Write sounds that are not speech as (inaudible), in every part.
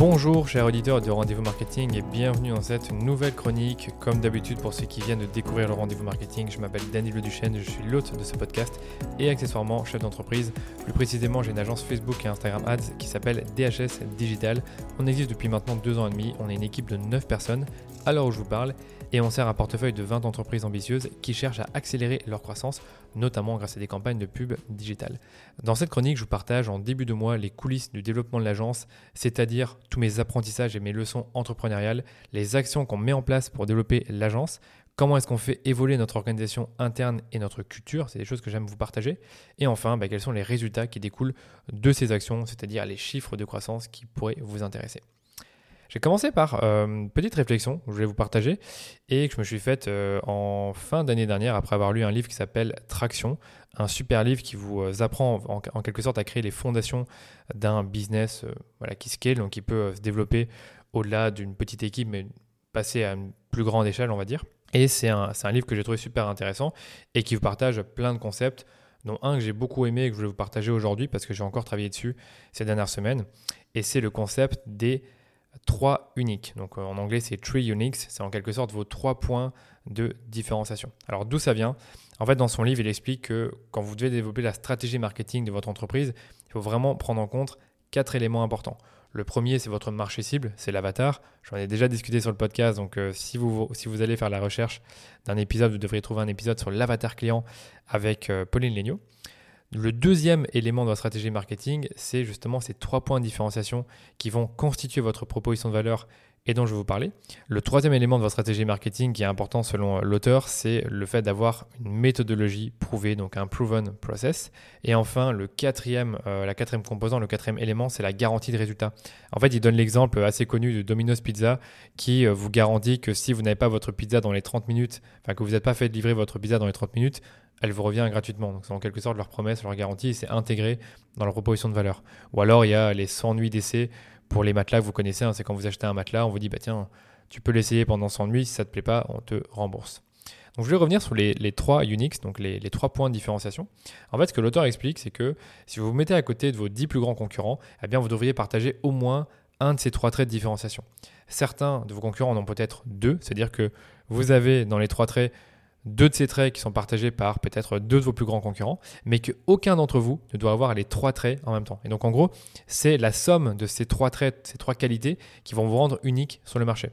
Bonjour chers auditeurs de Rendez-vous Marketing et bienvenue dans cette nouvelle chronique. Comme d'habitude pour ceux qui viennent de découvrir le Rendez-vous Marketing, je m'appelle Daniel Duchesne, je suis l'hôte de ce podcast et accessoirement chef d'entreprise. Plus précisément j'ai une agence Facebook et Instagram Ads qui s'appelle DHS Digital. On existe depuis maintenant deux ans et demi, on est une équipe de 9 personnes à l'heure où je vous parle et on sert un portefeuille de 20 entreprises ambitieuses qui cherchent à accélérer leur croissance, notamment grâce à des campagnes de pub digitales. Dans cette chronique, je vous partage en début de mois les coulisses du développement de l'agence, c'est-à-dire tous mes apprentissages et mes leçons entrepreneuriales, les actions qu'on met en place pour développer l'agence, comment est-ce qu'on fait évoluer notre organisation interne et notre culture, c'est des choses que j'aime vous partager, et enfin, bah, quels sont les résultats qui découlent de ces actions, c'est-à-dire les chiffres de croissance qui pourraient vous intéresser. J'ai commencé par euh, une petite réflexion que je voulais vous partager et que je me suis faite euh, en fin d'année dernière après avoir lu un livre qui s'appelle Traction, un super livre qui vous euh, apprend en, quelque sorte à créer les fondations d'un business voilà, qui scale, donc qui peut se développer au-delà d'une petite équipe, mais passer à une plus grande échelle, on va dire. Et c'est un, un livre que j'ai trouvé super intéressant et qui vous partage plein de concepts dont un que j'ai beaucoup aimé et que je voulais vous partager aujourd'hui parce que j'ai encore travaillé dessus ces dernières semaines. Et c'est le concept des trois uniques. Donc euh, en anglais, c'est three uniques. C'est en quelque sorte vos trois points de différenciation. Alors d'où ça vient? En fait, dans son livre, il explique que quand vous devez développer la stratégie marketing de votre entreprise, il faut vraiment prendre en compte quatre éléments importants. Le premier, c'est votre marché cible, c'est l'avatar. J'en ai déjà discuté sur le podcast, donc euh, si, vous, si vous allez faire la recherche d'un épisode, vous devriez trouver un épisode sur l'avatar client avec euh, Pauline Legnaud. Le deuxième élément de votre stratégie marketing, c'est justement ces trois points de différenciation qui vont constituer votre proposition de valeur et dont je vais vous parler. Le troisième élément de votre stratégie marketing qui est important selon l'auteur, c'est le fait d'avoir une méthodologie prouvée, donc un proven process. Et enfin, le quatrième, euh, la quatrième composant, le quatrième élément, c'est la garantie de résultat. En fait, il donne l'exemple assez connu de Domino's Pizza qui euh, vous garantit que si vous n'avez pas votre pizza dans les 30 minutes, enfin que vous n'êtes pas fait livrer votre pizza dans les 30 minutes, elle vous revient gratuitement. Donc c'est en quelque sorte leur promesse, leur garantie, c'est intégré dans leur proposition de valeur. Ou alors il y a les 100 nuits d'essai pour les matelas que vous connaissez, hein. c'est quand vous achetez un matelas, on vous dit bah tiens, tu peux l'essayer pendant 100 nuits, si ça te plaît pas, on te rembourse. Donc je vais revenir sur les, trois Unix, donc les, trois points de différenciation. En fait, ce que l'auteur explique, c'est que si vous vous mettez à côté de vos 10 plus grands concurrents, eh bien vous devriez partager au moins un de ces trois traits de différenciation. Certains de vos concurrents en ont peut-être deux, c'est-à-dire que vous avez dans les trois traits deux de ces traits qui sont partagés par peut-être deux de vos plus grands concurrents, mais qu'aucun d'entre vous ne doit avoir les trois traits en même temps. Et donc en gros, c'est la somme de ces trois traits, ces trois qualités qui vont vous rendre unique sur le marché.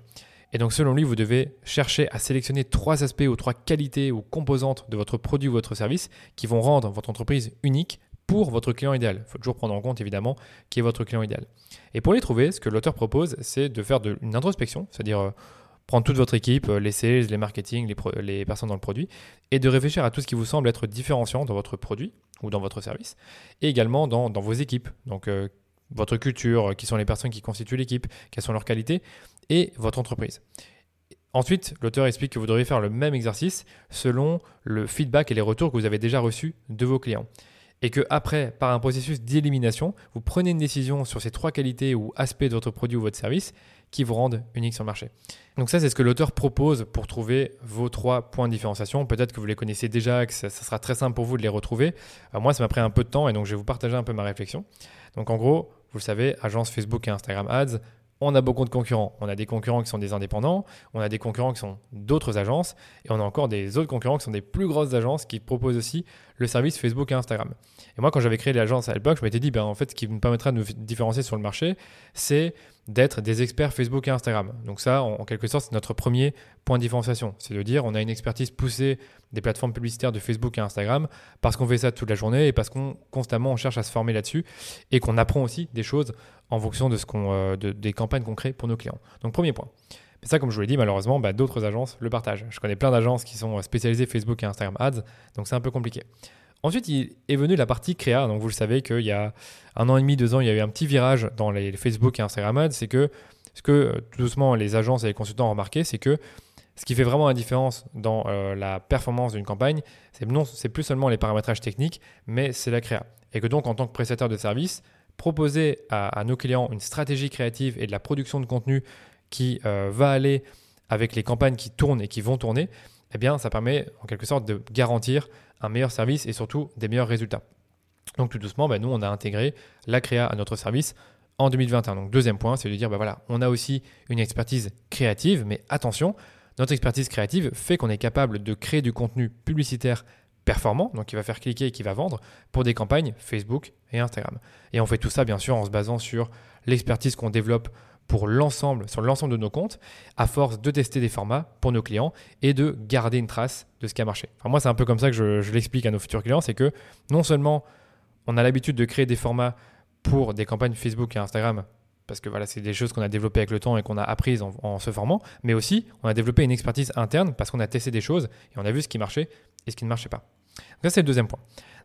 Et donc selon lui, vous devez chercher à sélectionner trois aspects ou trois qualités ou composantes de votre produit ou votre service qui vont rendre votre entreprise unique pour votre client idéal. Il faut toujours prendre en compte évidemment qui est votre client idéal. Et pour les trouver, ce que l'auteur propose, c'est de faire une introspection, c'est-à-dire euh, prendre toute votre équipe, euh, les sales, les marketing, les, personnes dans le produit, et de réfléchir à tout ce qui vous semble être différenciant dans votre produit ou dans votre service, et également dans, vos équipes. Donc, euh, votre culture, qui sont les personnes qui constituent l'équipe, quelles sont leurs qualités, et votre entreprise. Ensuite, l'auteur explique que vous devriez faire le même exercice selon le feedback et les retours que vous avez déjà reçus de vos clients. Et que après, par un processus d'élimination, vous prenez une décision sur ces trois qualités ou aspects de votre produit ou votre service qui vous rendent unique sur le marché. Donc ça, c'est ce que l'auteur propose pour trouver vos trois points de différenciation. Peut-être que vous les connaissez déjà, que ça, sera très simple pour vous de les retrouver. Euh, moi, ça m'a pris un peu de temps et donc je vais vous partager un peu ma réflexion. Donc en gros, vous le savez, agence Facebook et Instagram Ads, on a beaucoup de concurrents. On a des concurrents qui sont des indépendants, on a des concurrents qui sont d'autres agences, et on a encore des autres concurrents qui sont des plus grosses agences qui proposent aussi le service Facebook et Instagram. Et moi, quand j'avais créé l'agence à l'époque, je m'étais dit, ben, en fait, ce qui me permettra de nous différencier sur le marché, c'est d'être des experts Facebook et Instagram. Donc ça, en, quelque sorte, c'est notre premier point de différenciation. C'est de dire, on a une expertise poussée des plateformes publicitaires de Facebook et Instagram parce qu'on fait ça toute la journée et parce qu'on constamment on cherche à se former là-dessus et qu'on apprend aussi des choses en fonction de ce qu'on, euh, des campagnes qu'on crée pour nos clients. Donc premier point. Mais ça, comme je vous l'ai dit, malheureusement, bah, d'autres agences le partagent. Je connais plein d'agences qui sont spécialisées Facebook et Instagram Ads, donc c'est un peu compliqué. Ensuite, il est venu la partie créa. Donc, vous le savez qu'il y a un an et demi, deux ans, il y a eu un petit virage dans les Facebook et Instagram Ads. C'est que ce que tout doucement les agences et les consultants ont remarqué, c'est que ce qui fait vraiment la différence dans euh, la performance d'une campagne, c'est non, c'est plus seulement les paramétrages techniques, mais c'est la créa. Et que donc, en tant que prestataire de service, proposer à, nos clients une stratégie créative et de la production de contenu qui euh, va aller avec les campagnes qui tournent et qui vont tourner, eh bien, ça permet en quelque sorte de garantir un meilleur service et surtout des meilleurs résultats. Donc tout doucement, bah, nous, on a intégré la créa à notre service en 2021. Donc deuxième point, c'est de dire, bah voilà, on a aussi une expertise créative, mais attention, notre expertise créative fait qu'on est capable de créer du contenu publicitaire performant, donc qui va faire cliquer et qui va vendre, pour des campagnes Facebook et Instagram. Et on fait tout ça bien sûr en se basant sur l'expertise qu'on développe pour l'ensemble, sur l'ensemble de nos comptes, à force de tester des formats pour nos clients et de garder une trace de ce qui a marché. moi, c'est un peu comme ça que je, l'explique à nos futurs clients, c'est que non seulement on a l'habitude de créer des formats pour des campagnes Facebook et Instagram, parce que voilà, c'est des choses qu'on a développées avec le temps et qu'on a apprises en, se formant, mais aussi on a développé une expertise interne parce qu'on a testé des choses et on a vu ce qui marchait et ce qui ne marchait pas. Donc ça, c'est le deuxième point.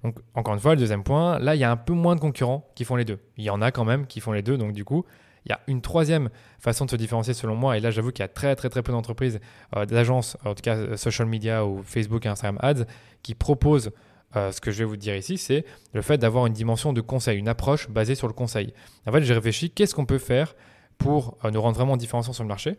Donc encore une fois, le deuxième point, là, il y a un peu moins de concurrents qui font les deux. Il y en a quand même qui font les deux, donc du coup, il y a une troisième façon de se différencier selon moi, et là j'avoue qu'il y a très très très peu d'entreprises, euh, d'agences, en tout cas euh, social media ou Facebook et Instagram Ads, qui proposent euh, ce que je vais vous dire ici, c'est le fait d'avoir une dimension de conseil, une approche basée sur le conseil. En fait, j'ai réfléchi, qu'est-ce qu'on peut faire pour nous rendre vraiment différenciants sur le marché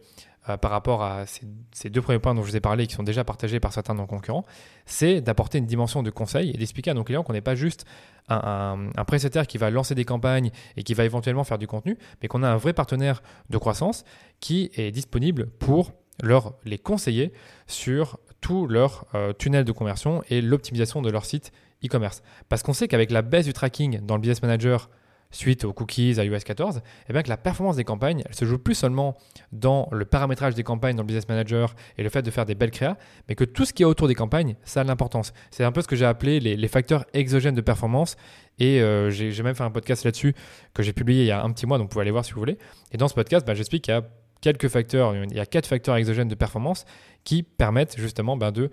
par rapport à ces, deux premiers points dont je vous ai parlé qui sont déjà partagés par certains de nos concurrents, c'est d'apporter une dimension de conseil et d'expliquer à nos clients qu'on n'est pas juste un, prestataire qui va lancer des campagnes et qui va éventuellement faire du contenu, mais qu'on a un vrai partenaire de croissance qui est disponible pour leur, les conseiller sur tout leur euh, tunnel de conversion et l'optimisation de leur site e-commerce. Parce qu'on sait qu'avec la baisse du tracking dans le Business Manager suite aux cookies à iOS 14, eh bien que la performance des campagnes, elle se joue plus seulement dans le paramétrage des campagnes dans le Business Manager et le fait de faire des belles créas, mais que tout ce qui est autour des campagnes, ça a l'importance. C'est un peu ce que j'ai appelé les, facteurs exogènes de performance et euh, j'ai même fait un podcast là-dessus que j'ai publié il y a un petit mois, donc vous pouvez aller voir si vous voulez. Et dans ce podcast, bah, j'explique qu'il y a quelques facteurs, il y a quatre facteurs exogènes de performance qui permettent justement bah, de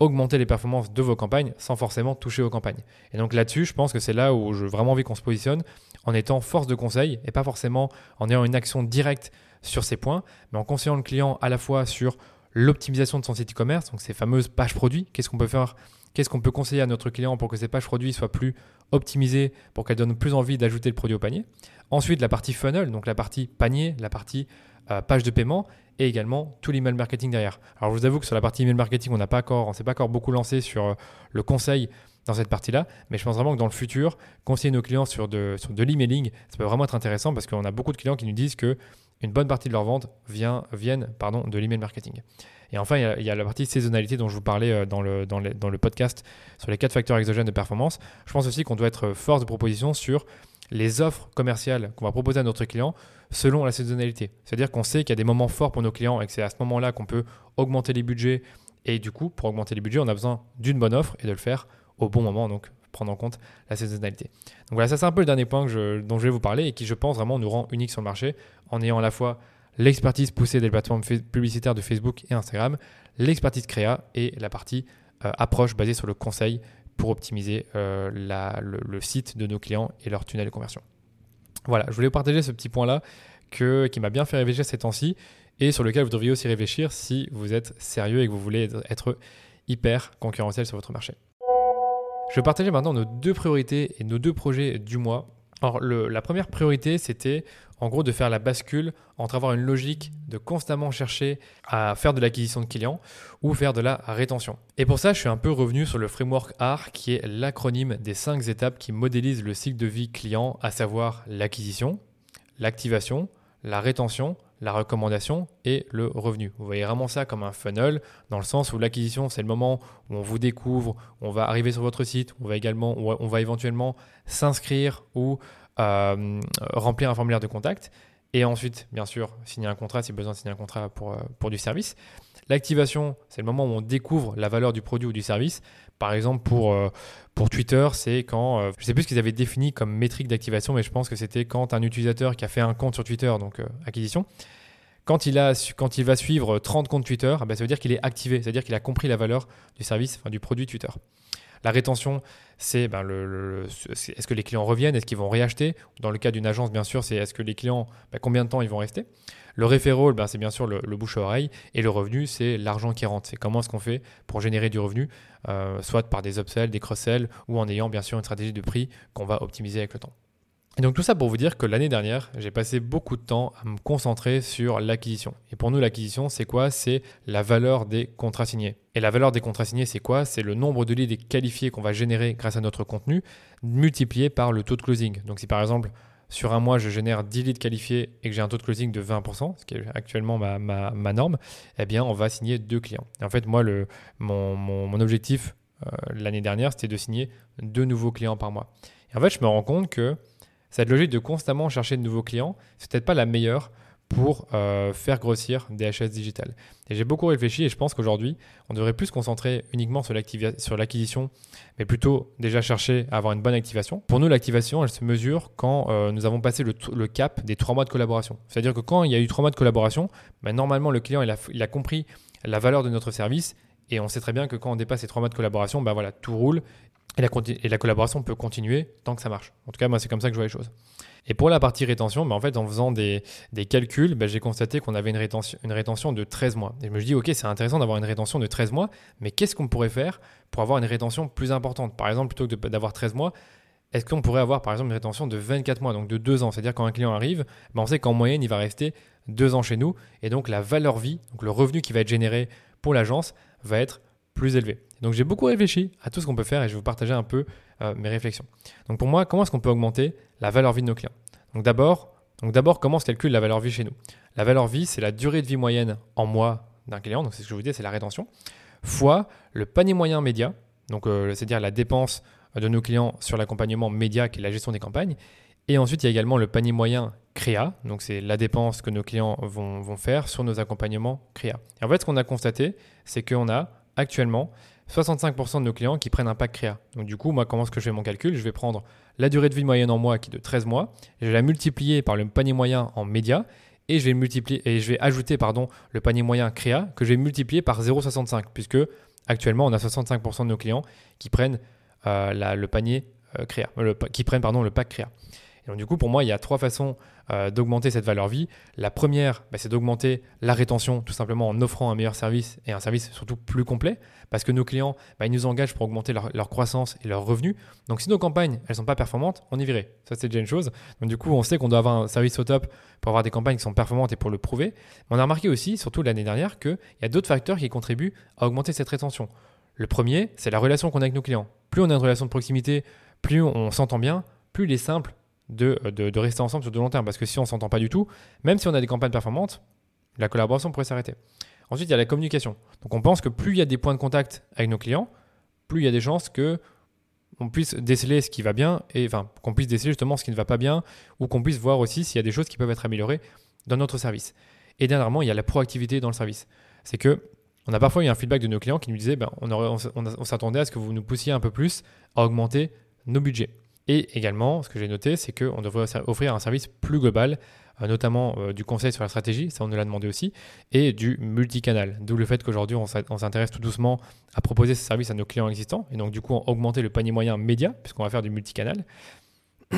augmenter les performances de vos campagnes sans forcément toucher aux campagnes. Et donc là-dessus, je pense que c'est là où j'ai vraiment envie qu'on se positionne en étant force de conseil et pas forcément en ayant une action directe sur ces points, mais en conseillant le client à la fois sur l'optimisation de son site e-commerce, donc ces fameuses pages produits, qu'est-ce qu'on peut faire, qu'est-ce qu'on peut conseiller à notre client pour que ces pages produits soient plus optimisées, pour qu'elles donnent plus envie d'ajouter le produit au panier? Ensuite, la partie funnel, donc la partie panier, la partie euh, page de paiement et également tout l'email marketing derrière. Alors je vous avoue que sur la partie email marketing, on n'a pas encore, on s'est pas encore beaucoup lancé sur euh, le conseil dans cette partie-là, mais je pense vraiment que dans le futur, conseiller nos clients sur de, sur de l'emailing, ça peut vraiment être intéressant parce qu'on a beaucoup de clients qui nous disent que une bonne partie de leur vente vient, viennent pardon, de l'email marketing. Et enfin, il y, a, la partie saisonnalité dont je vous parlais euh, dans le, dans, dans le podcast sur les quatre facteurs exogènes de performance. Je pense aussi qu'on doit être force de proposition sur les offres commerciales qu'on va proposer à notre client selon la saisonnalité. C'est-à-dire qu'on sait qu'il y a des moments forts pour nos clients et que c'est à ce moment-là qu'on peut augmenter les budgets. Et du coup, pour augmenter les budgets, on a besoin d'une bonne offre et de le faire au bon moment, donc prendre en compte la saisonnalité. Donc voilà, ça c'est un peu le dernier point dont je vais vous parler et qui, je pense, vraiment nous rend unique sur le marché en ayant à la fois l'expertise poussée des plateformes publicitaires de Facebook et Instagram, l'expertise créa et la partie euh, approche basée sur le conseil pour optimiser euh, le, site de nos clients et leur tunnel de conversion. Voilà, je voulais vous partager ce petit point-là qui m'a bien fait réfléchir ces temps-ci et sur lequel vous devriez aussi réfléchir si vous êtes sérieux et que vous voulez être hyper concurrentiel sur votre marché. Je vais partager maintenant nos deux priorités et nos deux projets du mois. Alors, la première priorité, c'était en gros de faire la bascule entre avoir une logique de constamment chercher à faire de l'acquisition de clients ou faire de la rétention. Et pour ça, je suis un peu revenu sur le framework AR qui est l'acronyme des cinq étapes qui modélisent le cycle de vie client, à savoir l'acquisition, l'activation, la rétention, la recommandation et le revenu. Vous voyez vraiment ça comme un funnel dans le sens où l'acquisition c'est le moment où on vous découvre, on va arriver sur votre site, on va également, on va éventuellement s'inscrire ou euh, remplir un formulaire de contact et ensuite, bien sûr, signer un contrat si besoin de signer un contrat pour, euh, pour du service. L'activation, c'est le moment où on découvre la valeur du produit ou du service. Par exemple, pour, euh, pour Twitter, c'est quand, je ne sais plus ce qu'ils avaient défini comme métrique d'activation, mais je pense que c'était quand un utilisateur qui a fait un compte sur Twitter, donc acquisition, quand il, a, quand il va suivre 30 comptes Twitter, eh ben, ça veut dire qu'il est activé, c'est-à-dire qu'il a compris la valeur du service, enfin, du produit Twitter. La rétention, c'est ben, est-ce que les clients reviennent, est-ce qu'ils vont réacheter? Dans le cas d'une agence, bien sûr, c'est est-ce que les clients, ben, combien de temps ils vont rester? Le referral, ben, c'est bien sûr le, bouche à oreille. Et le revenu, c'est l'argent qui rentre. C'est comment est-ce qu'on fait pour générer du revenu, euh, soit par des upsells, des cross-sells, ou en ayant bien sûr une stratégie de prix qu'on va optimiser avec le temps. Et donc tout ça pour vous dire que l'année dernière, j'ai passé beaucoup de temps à me concentrer sur l'acquisition. Et pour nous, l'acquisition, c'est quoi? C'est la valeur des contrats signés. Et la valeur des contrats signés, c'est quoi? C'est le nombre de leads qualifiés qu'on va générer grâce à notre contenu, multiplié par le taux de closing. Donc si par exemple, sur un mois je génère 10 leads qualifiés et que j'ai un taux de closing de 20%, ce qui est actuellement ma, norme, eh bien on va signer deux clients. En fait, moi, mon, objectif euh, l'année dernière, c'était de signer deux nouveaux clients par mois. Et en fait, je me rends compte que cette logique de constamment chercher de nouveaux clients, c'est peut-être pas la meilleure pour euh, faire grossir des HS digitales. Et j'ai beaucoup réfléchi et je pense qu'aujourd'hui, on devrait plus se concentrer uniquement sur l'acquisition, mais plutôt déjà chercher à avoir une bonne activation. Pour nous, l'activation, elle se mesure quand euh, nous avons passé le, cap des trois mois de collaboration. C'est-à-dire que quand il y a eu trois mois de collaboration, ben, normalement, le client, il a, compris la valeur de notre service et on sait très bien que quand on dépasse ces trois mois de collaboration, ben voilà, tout roule et la, et la collaboration peut continuer tant que ça marche. En tout cas, moi, c'est comme ça que je vois les choses. Et pour la partie rétention, bah, en fait, en faisant des, calculs, bah, j'ai constaté qu'on avait une rétention, une rétention de 13 mois. Et je me dis, OK, c'est intéressant d'avoir une rétention de 13 mois, mais qu'est-ce qu'on pourrait faire pour avoir une rétention plus importante? Par exemple, plutôt que d'avoir 13 mois, est-ce qu'on pourrait avoir par exemple une rétention de 24 mois, donc de 2 ans? C'est-à-dire quand un client arrive, bah, on sait qu'en moyenne, il va rester 2 ans chez nous, et donc la valeur vie, donc le revenu qui va être généré pour l'agence, va être plus élevé. Donc j'ai beaucoup réfléchi à tout ce qu'on peut faire et je vais vous partager un peu euh, mes réflexions. Donc pour moi, comment est-ce qu'on peut augmenter la valeur vie de nos clients? Donc d'abord, donc d'abord, comment se calcule la valeur vie chez nous? La valeur vie, c'est la durée de vie moyenne en mois d'un client, donc c'est ce que je vous dis, c'est la rétention, fois le panier moyen média, donc euh, c'est-à-dire la dépense de nos clients sur l'accompagnement média qui est la gestion des campagnes. Et ensuite, il y a également le panier moyen créa, donc c'est la dépense que nos clients vont, vont faire sur nos accompagnements créa. Et en fait, ce qu'on a constaté, c'est qu'on a actuellement 65% de nos clients qui prennent un pack créa. Donc du coup, moi, comment est-ce que je fais mon calcul? Je vais prendre la durée de vie moyenne en mois qui est de 13 mois, je vais la multiplier par le panier moyen en média et je vais multiplier et je vais ajouter pardon le panier moyen créa que je vais multiplier par 0,65 puisque actuellement on a 65% de nos clients qui prennent euh, le panier euh, créa, qui prennent pardon le pack créa. Donc du coup pour moi il y a trois façons euh, d'augmenter cette valeur vie. La première, bah, c'est d'augmenter la rétention tout simplement en offrant un meilleur service et un service surtout plus complet parce que nos clients, bah, ils nous engagent pour augmenter leur, croissance et leurs revenus. Donc si nos campagnes, elles sont pas performantes, on y virait. Ça, c'est déjà une chose. Donc du coup, on sait qu'on doit avoir un service au top pour avoir des campagnes qui sont performantes et pour le prouver. Mais on a remarqué aussi, surtout l'année dernière, qu'il y a d'autres facteurs qui contribuent à augmenter cette rétention. Le premier, c'est la relation qu'on a avec nos clients. Plus on a une relation de proximité, plus on s'entend bien, plus il est simple de, de, rester ensemble sur de long terme. Parce que si on ne s'entend pas du tout, même si on a des campagnes performantes, la collaboration pourrait s'arrêter. Ensuite, il y a la communication. Donc on pense que plus il y a des points de contact avec nos clients, plus il y a des chances que on puisse déceler ce qui va bien et enfin qu'on puisse déceler justement ce qui ne va pas bien ou qu'on puisse voir aussi s'il y a des choses qui peuvent être améliorées dans notre service. Et dernièrement, il y a la proactivité dans le service. C'est que on a parfois eu un feedback de nos clients qui nous disaient ben, on s'attendait à ce que vous nous poussiez un peu plus à augmenter nos budgets. Et également, ce que j'ai noté, c'est qu'on devrait offrir un service plus global, euh, notamment euh, du conseil sur la stratégie, ça on nous l'a demandé aussi, et du multicanal. D'où le fait qu'aujourd'hui on s'intéresse tout doucement à proposer ce service à nos clients existants, et donc du coup augmenter le panier moyen média, puisqu'on va faire du multicanal. (clears throat)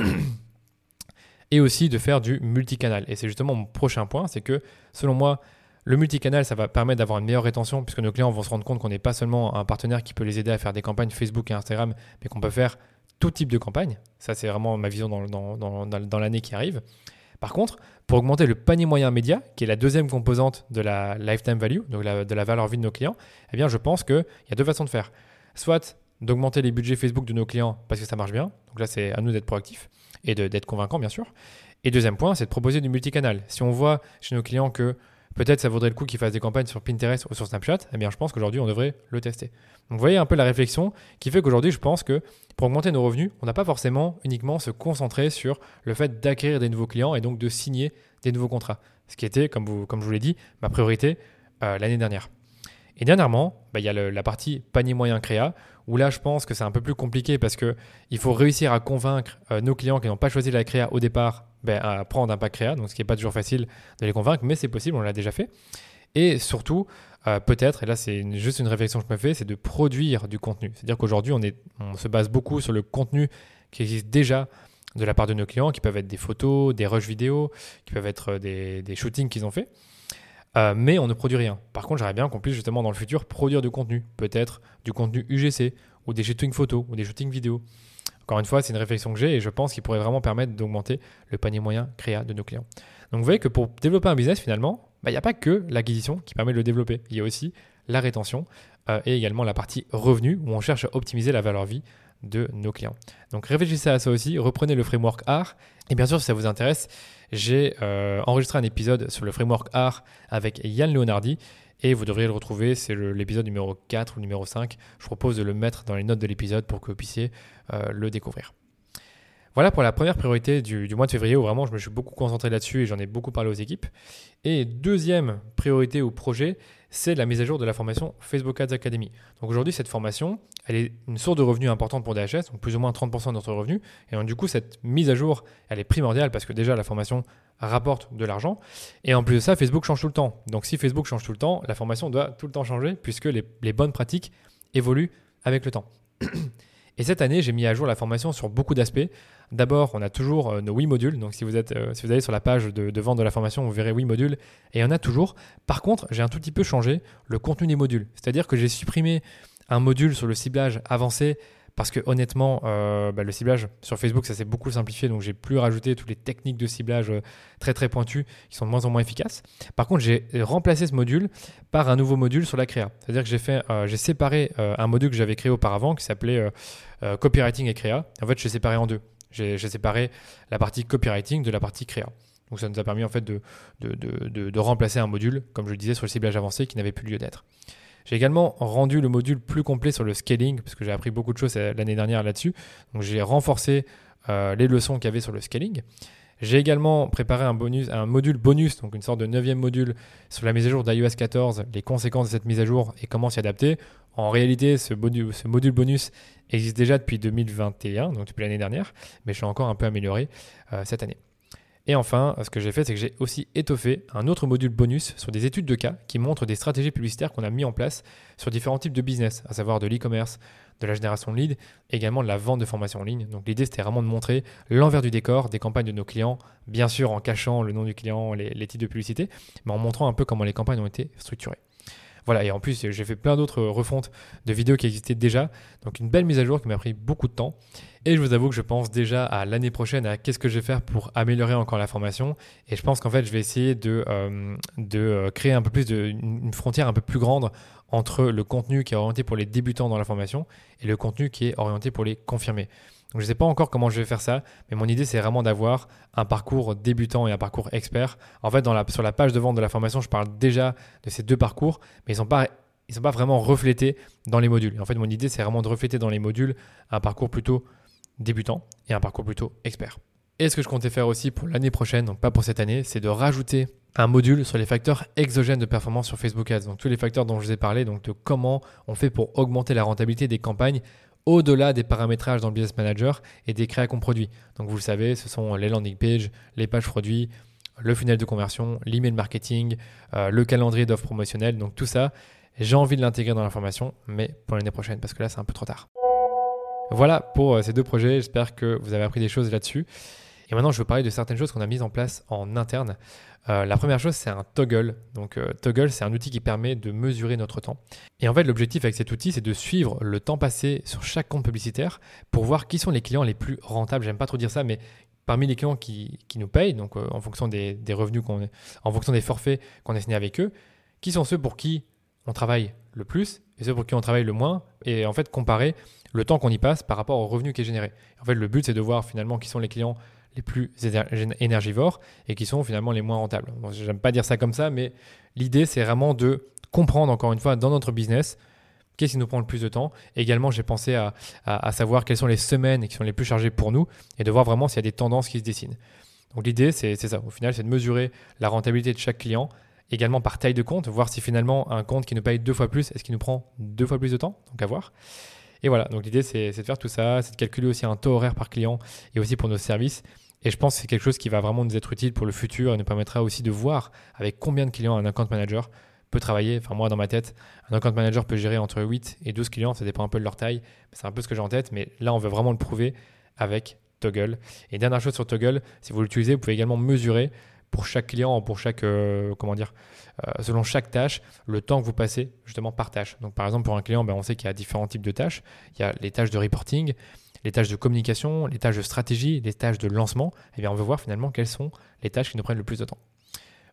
et aussi de faire du multicanal. Et c'est justement mon prochain point, c'est que selon moi, le multicanal, ça va permettre d'avoir une meilleure rétention puisque nos clients vont se rendre compte qu'on n'est pas seulement un partenaire qui peut les aider à faire des campagnes Facebook et Instagram, mais qu'on peut faire tout type de campagne. Ça, c'est vraiment ma vision dans, dans, l'année qui arrive. Par contre, pour augmenter le panier moyen média, qui est la deuxième composante de la lifetime value, donc de la valeur vie de nos clients, eh bien, je pense qu'il y a deux façons de faire. Soit d'augmenter les budgets Facebook de nos clients parce que ça marche bien. Donc là, c'est à nous d'être proactifs et d'être convaincants, bien sûr. Et deuxième point, c'est de proposer du multicanal. Si on voit chez nos clients que peut-être ça vaudrait le coup qu'ils fassent des campagnes sur Pinterest ou sur Snapchat, eh bien je pense qu'aujourd'hui on devrait le tester. Donc vous voyez un peu la réflexion qui fait qu'aujourd'hui je pense que pour augmenter nos revenus, on n'a pas forcément uniquement se concentrer sur le fait d'acquérir des nouveaux clients et donc de signer des nouveaux contrats. Ce qui était, comme, vous, comme je vous l'ai dit, ma priorité euh, l'année dernière. Et dernièrement, bah, il y a la partie panier moyen créa, où là je pense que c'est un peu plus compliqué parce qu'il faut réussir à convaincre euh, nos clients qui n'ont pas choisi la créa au départ ben, à prendre un pack créa, donc ce qui n'est pas toujours facile de les convaincre, mais c'est possible, on l'a déjà fait. Et surtout, euh, peut-être, et là c'est juste une réflexion que je me fais, c'est de produire du contenu. C'est-à-dire qu'aujourd'hui, on, se base beaucoup sur le contenu qui existe déjà de la part de nos clients, qui peuvent être des photos, des rushs vidéo, qui peuvent être des, des shootings qu'ils ont fait. Euh, mais on ne produit rien. Par contre, j'aimerais bien qu'on puisse justement dans le futur produire du contenu, peut-être du contenu UGC ou des shootings photos ou des shootings vidéo. Encore une fois, c'est une réflexion que j'ai et je pense qu'il pourrait vraiment permettre d'augmenter le panier moyen créa de nos clients. Donc vous voyez que pour développer un business, finalement, bah, il n'y a pas que l'acquisition qui permet de le développer. Il y a aussi la rétention euh, et également la partie revenu où on cherche à optimiser la valeur vie de nos clients. Donc réfléchissez à ça aussi, reprenez le framework art. Et bien sûr, si ça vous intéresse, j'ai euh, enregistré un épisode sur le framework art avec Yann Leonardi et vous devriez le retrouver, c'est l'épisode numéro 4 ou numéro 5. Je propose de le mettre dans les notes de l'épisode pour que vous puissiez euh, le découvrir. Voilà pour la première priorité du, mois de février où vraiment je me suis beaucoup concentré là-dessus et j'en ai beaucoup parlé aux équipes. Et deuxième priorité ou projet, c'est la mise à jour de la formation Facebook Ads Academy. Donc aujourd'hui, cette formation, elle est une source de revenus importante pour DHS, donc plus ou moins 30% de notre revenu. Et donc du coup, cette mise à jour, elle est primordiale parce que déjà, la formation rapporte de l'argent. Et en plus de ça, Facebook change tout le temps. Donc si Facebook change tout le temps, la formation doit tout le temps changer puisque les, les bonnes pratiques évoluent avec le temps. (clears throat) Et cette année, j'ai mis à jour la formation sur beaucoup d'aspects. D'abord, on a toujours euh, nos 8 modules. Donc, si vous, êtes, euh, si vous allez sur la page de, vente de la formation, vous verrez 8 modules. Et il y en a toujours. Par contre, j'ai un tout petit peu changé le contenu des modules. C'est-à-dire que j'ai supprimé un module sur le ciblage avancé parce que honnêtement, euh, bah, le ciblage sur Facebook, ça s'est beaucoup simplifié, donc j'ai plus rajouté toutes les techniques de ciblage très très pointues qui sont de moins en moins efficaces. Par contre, j'ai remplacé ce module par un nouveau module sur la créa. C'est-à-dire que j'ai fait, j'ai séparé un module que j'avais créé auparavant qui s'appelait copywriting et créa. En fait, je l'ai séparé en deux. J'ai séparé la partie copywriting de la partie créa. Donc ça nous a permis en fait de, de, remplacer un module, comme je le disais, sur le ciblage avancé qui n'avait plus lieu d'être. J'ai également rendu le module plus complet sur le scaling, parce que j'ai appris beaucoup de choses l'année dernière là-dessus. Donc j'ai renforcé euh, les leçons qu'il y avait sur le scaling. J'ai également préparé un, bonus, un module bonus, donc une sorte de neuvième module sur la mise à jour d'iOS 14, les conséquences de cette mise à jour et comment s'y adapter. En réalité, ce, ce module bonus existe déjà depuis 2021, donc depuis l'année dernière, mais je suis encore un peu amélioré euh, cette année. Et enfin, ce que j'ai fait, c'est que j'ai aussi étoffé un autre module bonus sur des études de cas qui montrent des stratégies publicitaires qu'on a mis en place sur différents types de business, à savoir de l'e-commerce, de la génération de leads, également de la vente de formation en ligne. Donc l'idée, c'était vraiment de montrer l'envers du décor des campagnes de nos clients, bien sûr en cachant le nom du client, les, les types de publicité, mais en montrant un peu comment les campagnes ont été structurées. Voilà, et en plus, j'ai fait plein d'autres refontes de vidéos qui existaient déjà. Donc, une belle mise à jour qui m'a pris beaucoup de temps. Et je vous avoue que je pense déjà à l'année prochaine, à qu'est-ce que je vais faire pour améliorer encore la formation. Et je pense qu'en fait, je vais essayer de, euh, de euh, créer un peu plus de, une frontière un peu plus grande entre le contenu qui est orienté pour les débutants dans la formation et le contenu qui est orienté pour les confirmés. Donc je ne sais pas encore comment je vais faire ça, mais mon idée c'est vraiment d'avoir un parcours débutant et un parcours expert. En fait, sur la page de vente de la formation, je parle déjà de ces deux parcours, mais ils ne sont pas vraiment reflétés dans les modules. en fait, mon idée, c'est vraiment de refléter dans les modules un parcours plutôt débutant et un parcours plutôt expert. Et ce que je comptais faire aussi pour l'année prochaine, donc pas pour cette année, c'est de rajouter un module sur les facteurs exogènes de performance sur Facebook Ads. Donc tous les facteurs dont je vous ai parlé, donc de comment on fait pour augmenter la rentabilité des campagnes au-delà des paramétrages dans le Business Manager et des créations produits. Donc vous le savez, ce sont les landing pages, les pages produits, le funnel de conversion, l'email marketing, euh, le calendrier d'offres promotionnelles. Donc tout ça, j'ai envie de l'intégrer dans la formation, mais pour l'année prochaine, parce que là c'est un peu trop tard. Voilà pour euh, ces deux projets, j'espère que vous avez appris des choses là-dessus. Et maintenant, je veux parler de certaines choses qu'on a mises en place en interne. Euh, la première chose, c'est un toggle. Donc, euh, toggle, c'est un outil qui permet de mesurer notre temps. Et en fait, l'objectif avec cet outil, c'est de suivre le temps passé sur chaque compte publicitaire pour voir qui sont les clients les plus rentables. J'aime pas trop dire ça, mais parmi les clients qui, nous payent, donc euh, en fonction des, revenus qu'on, en fonction des forfaits qu'on a signés avec eux, qui sont ceux pour qui on travaille le plus et ceux pour qui on travaille le moins, et en fait comparer le temps qu'on y passe par rapport au revenu qui est généré. En fait, le but, c'est de voir finalement qui sont les clients les plus énergivores et qui sont finalement les moins rentables. Bon, J'aime pas dire ça comme ça, mais l'idée c'est vraiment de comprendre encore une fois dans notre business qu'est-ce qui nous prend le plus de temps. également, j'ai pensé à, à, savoir quelles sont les semaines qui sont les plus chargées pour nous et de voir vraiment s'il y a des tendances qui se dessinent. Donc l'idée c'est ça, au final, c'est de mesurer la rentabilité de chaque client également par taille de compte, voir si finalement un compte qui nous paye deux fois plus, est-ce qu'il nous prend deux fois plus de temps? Donc à voir. Et voilà, donc l'idée c'est de faire tout ça, c'est de calculer aussi un taux horaire par client et aussi pour nos services et je pense que c'est quelque chose qui va vraiment nous être utile pour le futur et nous permettra aussi de voir avec combien de clients un account manager peut travailler. Enfin, moi, dans ma tête, un account manager peut gérer entre 8 et 12 clients. Ça dépend un peu de leur taille. C'est un peu ce que j'ai en tête. Mais là, on veut vraiment le prouver avec Toggle. Et dernière chose sur Toggle, si vous l'utilisez, vous pouvez également mesurer pour chaque client, pour chaque, euh, comment dire, euh, selon chaque tâche, le temps que vous passez justement par tâche. Donc, par exemple, pour un client, ben, on sait qu'il y a différents types de tâches. Il y a les tâches de reporting, les tâches de communication, les tâches de stratégie, les tâches de lancement, eh bien on veut voir finalement quelles sont les tâches qui nous prennent le plus de temps.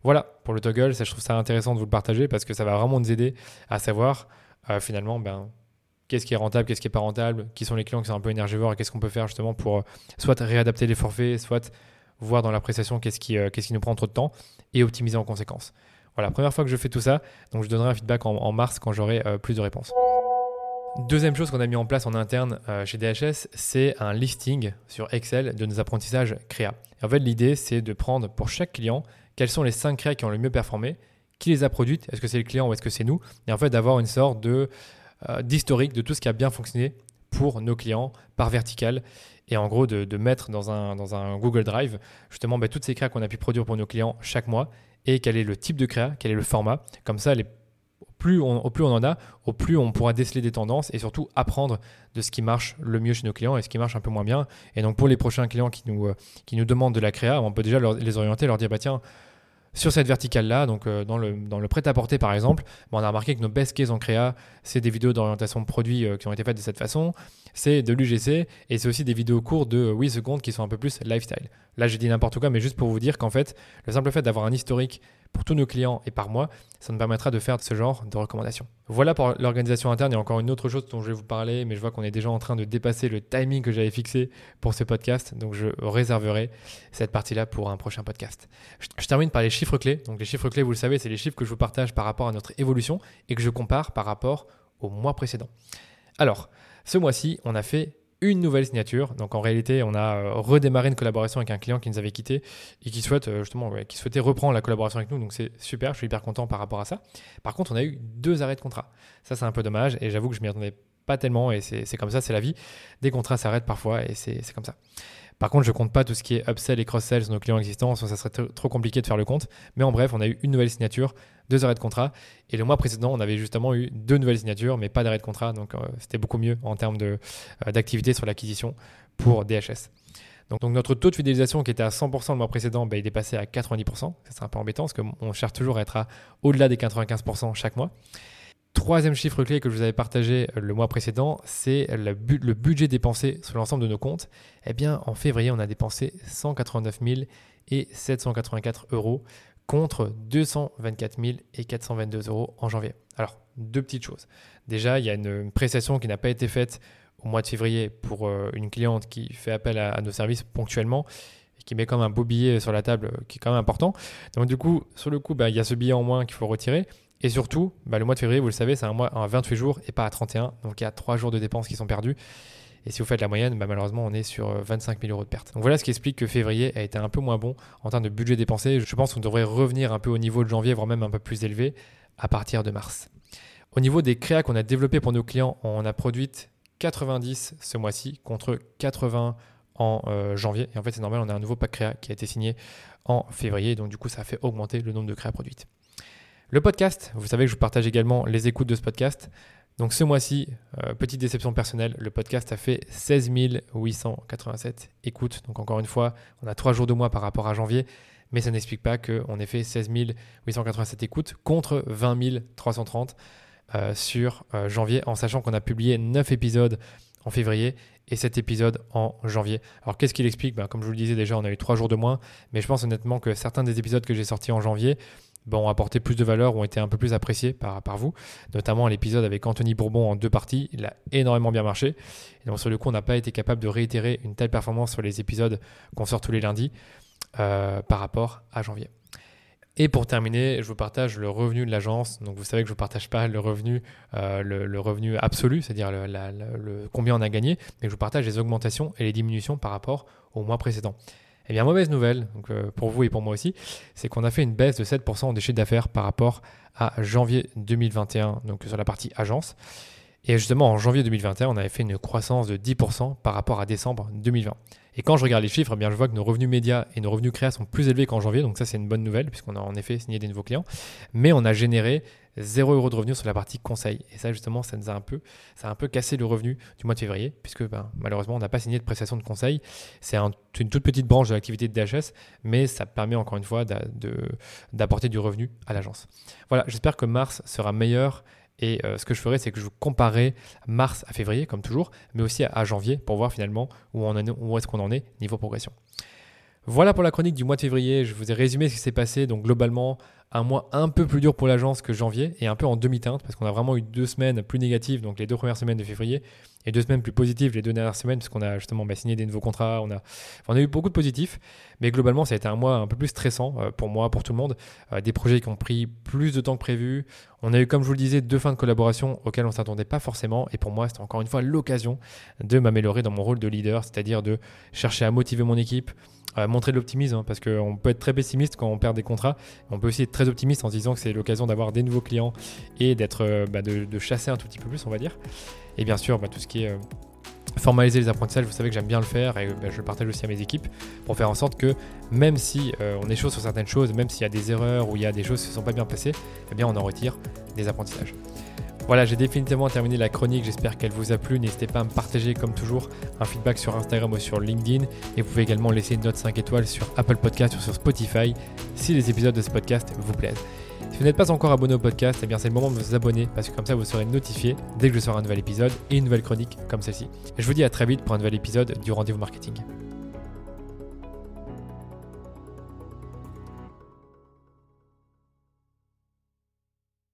Voilà pour le toggle, ça, je trouve ça intéressant de vous le partager parce que ça va vraiment nous aider à savoir euh, finalement ben, qu'est-ce qui est rentable, qu'est-ce qui n'est pas rentable, qui sont les clients qui sont un peu énergivores et qu'est-ce qu'on peut faire justement pour euh, soit réadapter les forfaits, soit voir dans la prestation qu'est-ce qui, euh, qui nous prend trop de temps et optimiser en conséquence. Voilà, première fois que je fais tout ça, donc je donnerai un feedback en, mars quand j'aurai plus de réponses. Deuxième chose qu'on a mis en place en interne chez DHS, c'est un listing sur Excel de nos apprentissages créa. en fait, l'idée, c'est de prendre pour chaque client quels sont les 5 créas qui ont le mieux performé, qui les a produites, est-ce que c'est le client ou est-ce que c'est nous, et en fait d'avoir une sorte de euh, d'historique de tout ce qui a bien fonctionné pour nos clients par vertical et en gros de, mettre dans un, dans un, Google Drive justement bah, toutes ces créas qu'on a pu produire pour nos clients chaque mois et quel est le type de créa, quel est le format. Comme ça, les, plus on, plus on en a, au plus on pourra déceler des tendances et surtout apprendre de ce qui marche le mieux chez nos clients et ce qui marche un peu moins bien. Et donc pour les prochains clients qui nous, euh, qui nous demandent de la créa, on peut déjà les orienter, leur dire bah tiens, sur cette verticale-là, donc euh, dans, le, dans le prêt-à-porter par exemple, on a remarqué que nos best cases en créa, c'est des vidéos d'orientation de produits euh, qui ont été faites de cette façon, c'est de l'UGC et c'est aussi des vidéos courtes de 8 secondes qui sont un peu plus lifestyle. Là, j'ai dit n'importe quoi, mais juste pour vous dire qu'en fait, le simple fait d'avoir un historique pour tous nos clients et par mois, ça nous permettra de faire ce genre de recommandations. Voilà pour l'organisation interne. Il y a encore une autre chose dont je vais vous parler, mais je vois qu'on est déjà en train de dépasser le timing que j'avais fixé pour ce podcast, donc je réserverai cette partie-là pour un prochain podcast. Je, termine par les chiffres clés. Donc les chiffres clés, vous le savez, c'est les chiffres que je vous partage par rapport à notre évolution et que je compare par rapport au mois précédent. Alors, ce mois-ci, on a fait une nouvelle signature. Donc en réalité, on a euh, redémarré une collaboration avec un client qui nous avait quitté et qui souhaite euh, justement, qui souhaitait reprendre la collaboration avec nous. Donc c'est super, je suis hyper content par rapport à ça. Par contre, on a eu deux arrêts de contrat. Ça, c'est un peu dommage et j'avoue que je m'y attendais pas tellement et c'est comme ça, c'est la vie. Des contrats s'arrêtent parfois et c'est comme ça. Par contre, je compte pas tout ce qui est upsell et cross-sell sur nos clients existants, ça serait trop compliqué de faire le compte. Mais en bref, on a eu une nouvelle signature, deux arrêts de contrat. Et le mois précédent, on avait justement eu deux nouvelles signatures, mais pas d'arrêt de contrat. Donc euh, c'était beaucoup mieux en termes euh, d'activité sur l'acquisition pour DHS. Donc, notre taux de fidélisation qui était à 100% le mois précédent, bah, il est passé à 90%. C'est un peu embêtant parce qu'on cherche toujours à être au-delà des 95% chaque mois. Troisième chiffre clé que je vous avais partagé euh, le mois précédent, c'est le, budget dépensé sur l'ensemble de nos comptes. Eh bien, en février, on a dépensé 189 784 euros contre 224 422 euros en janvier. Alors, deux petites choses. Déjà, il y a une prestation qui n'a pas été faite au mois de février pour euh, une cliente qui fait appel à, nos services ponctuellement et qui met comme un beau billet sur la table euh, qui est quand même important. Donc du coup, sur le coup, bah, il y a ce billet en moins qu'il faut retirer. Et surtout, bah, le mois de février, vous le savez, c'est un mois à 28 jours et pas à 31. Donc il y a 3 jours de dépenses qui sont perdus. Et si vous faites la moyenne, bah, malheureusement, on est sur 25 euh, 000 euros de perte. Donc voilà ce qui explique que février a été un peu moins bon en termes de budget dépensé. Je pense qu'on devrait revenir un peu au niveau de janvier, voire même un peu plus élevé à partir de mars. Au niveau des créas qu'on a développés pour nos clients, on a produit 90 ce mois-ci contre 80 en euh, janvier. Et en fait, c'est normal, on a un nouveau pack créa qui a été signé en février. Donc du coup, ça a fait augmenter le nombre de créas produites. Le podcast, vous savez que je vous partage également les écoutes de ce podcast. Donc ce mois-ci, euh, petite déception personnelle, le podcast a fait 16 887 écoutes. Donc encore une fois, on a trois jours de mois par rapport à janvier, mais ça n'explique pas qu'on ait fait 16 887 écoutes contre 20 330 euh, sur euh, janvier, en sachant qu'on a publié 9 épisodes en février et 7 épisodes en janvier. Alors qu'est-ce qu'il explique? Ben, Comme je vous le disais déjà, on a eu 3 jours de moins, mais je pense honnêtement que certains des épisodes que j'ai sortis en janvier ont apporté plus de valeur, ont été un peu plus appréciés par, vous. Notamment l'épisode avec Anthony Bourbon en deux parties, il a énormément bien marché. Donc sur le coup, on n'a pas été capable de réitérer une telle performance sur les épisodes qu'on sort tous les lundis euh, par rapport à janvier. Et pour terminer, je vous partage le revenu de l'agence. Donc vous savez que je ne partage pas le revenu, euh, le, revenu absolu, c'est-à-dire le, combien on a gagné, mais je vous partage les augmentations et les diminutions par rapport au mois précédent. Eh bien, mauvaise nouvelle, euh, pour vous et pour moi aussi, c'est qu'on a fait une baisse de 7% en déchets d'affaires par rapport à janvier 2021, donc sur la partie agence. Et justement, en janvier 2021, on avait fait une croissance de 10% par rapport à décembre 2020. Et quand je regarde les chiffres, eh bien, je vois que nos revenus médias et nos revenus créa sont plus élevés qu'en janvier. Donc ça, c'est une bonne nouvelle puisqu'on a en effet signé des nouveaux clients. Mais on a généré 0 euros de revenus sur la partie conseil. Et ça, justement, ça nous a un peu, ça a un peu cassé le revenu du mois de février puisque ben, malheureusement, on n'a pas signé de prestation de conseil. C'est une toute petite branche de l'activité de DHS, mais ça permet encore une fois d'apporter du revenu à l'agence. Voilà, j'espère que mars sera meilleur et euh, ce que je ferai, c'est que je vous comparerai mars à février, comme toujours, mais aussi à, janvier, pour voir finalement où, où est-ce qu'on en est niveau progression. Voilà pour la chronique du mois de février. Je vous ai résumé ce qui s'est passé. Donc globalement, un mois un peu plus dur pour l'agence que janvier et un peu en demi-teinte parce qu'on a vraiment eu deux semaines plus négatives, donc les deux premières semaines de février, et deux semaines plus positives les deux dernières semaines parce qu'on a justement bah, signé des nouveaux contrats, on a, on a eu beaucoup de positifs, mais globalement ça a été un mois un peu plus stressant euh, pour moi, pour tout le monde, euh, des projets qui ont pris plus de temps que prévu, on a eu comme je vous le disais deux fins de collaboration auxquelles on ne s'attendait pas forcément. Et pour moi c'était encore une fois l'occasion de m'améliorer dans mon rôle de leader, c'est-à-dire de chercher à motiver mon équipe, montrer de l'optimisme, hein, parce qu'on peut être très pessimiste quand on perd des contrats. On peut aussi être très optimiste en se disant que c'est l'occasion d'avoir des nouveaux clients et d'être, euh, bah, de, chasser un tout petit peu plus, on va dire. Et bien sûr, bah, tout ce qui est euh, formaliser les apprentissages, vous savez que j'aime bien le faire et bah, je le partage aussi à mes équipes pour faire en sorte que même si euh, on échoue sur certaines choses, même s'il y a des erreurs ou il y a des choses qui ne sont pas bien passées, eh bien on en retire des apprentissages. Voilà, j'ai définitivement terminé la chronique, j'espère qu'elle vous a plu. N'hésitez pas à me partager comme toujours un feedback sur Instagram ou sur LinkedIn. Et vous pouvez également laisser une note 5 étoiles sur Apple Podcast ou sur Spotify si les épisodes de ce podcast vous plaisent. Si vous n'êtes pas encore abonné au podcast, eh c'est le moment de vous abonner parce que comme ça vous serez notifié dès que je sors un nouvel épisode et une nouvelle chronique comme celle-ci. Je vous dis à très vite pour un nouvel épisode du rendez-vous marketing.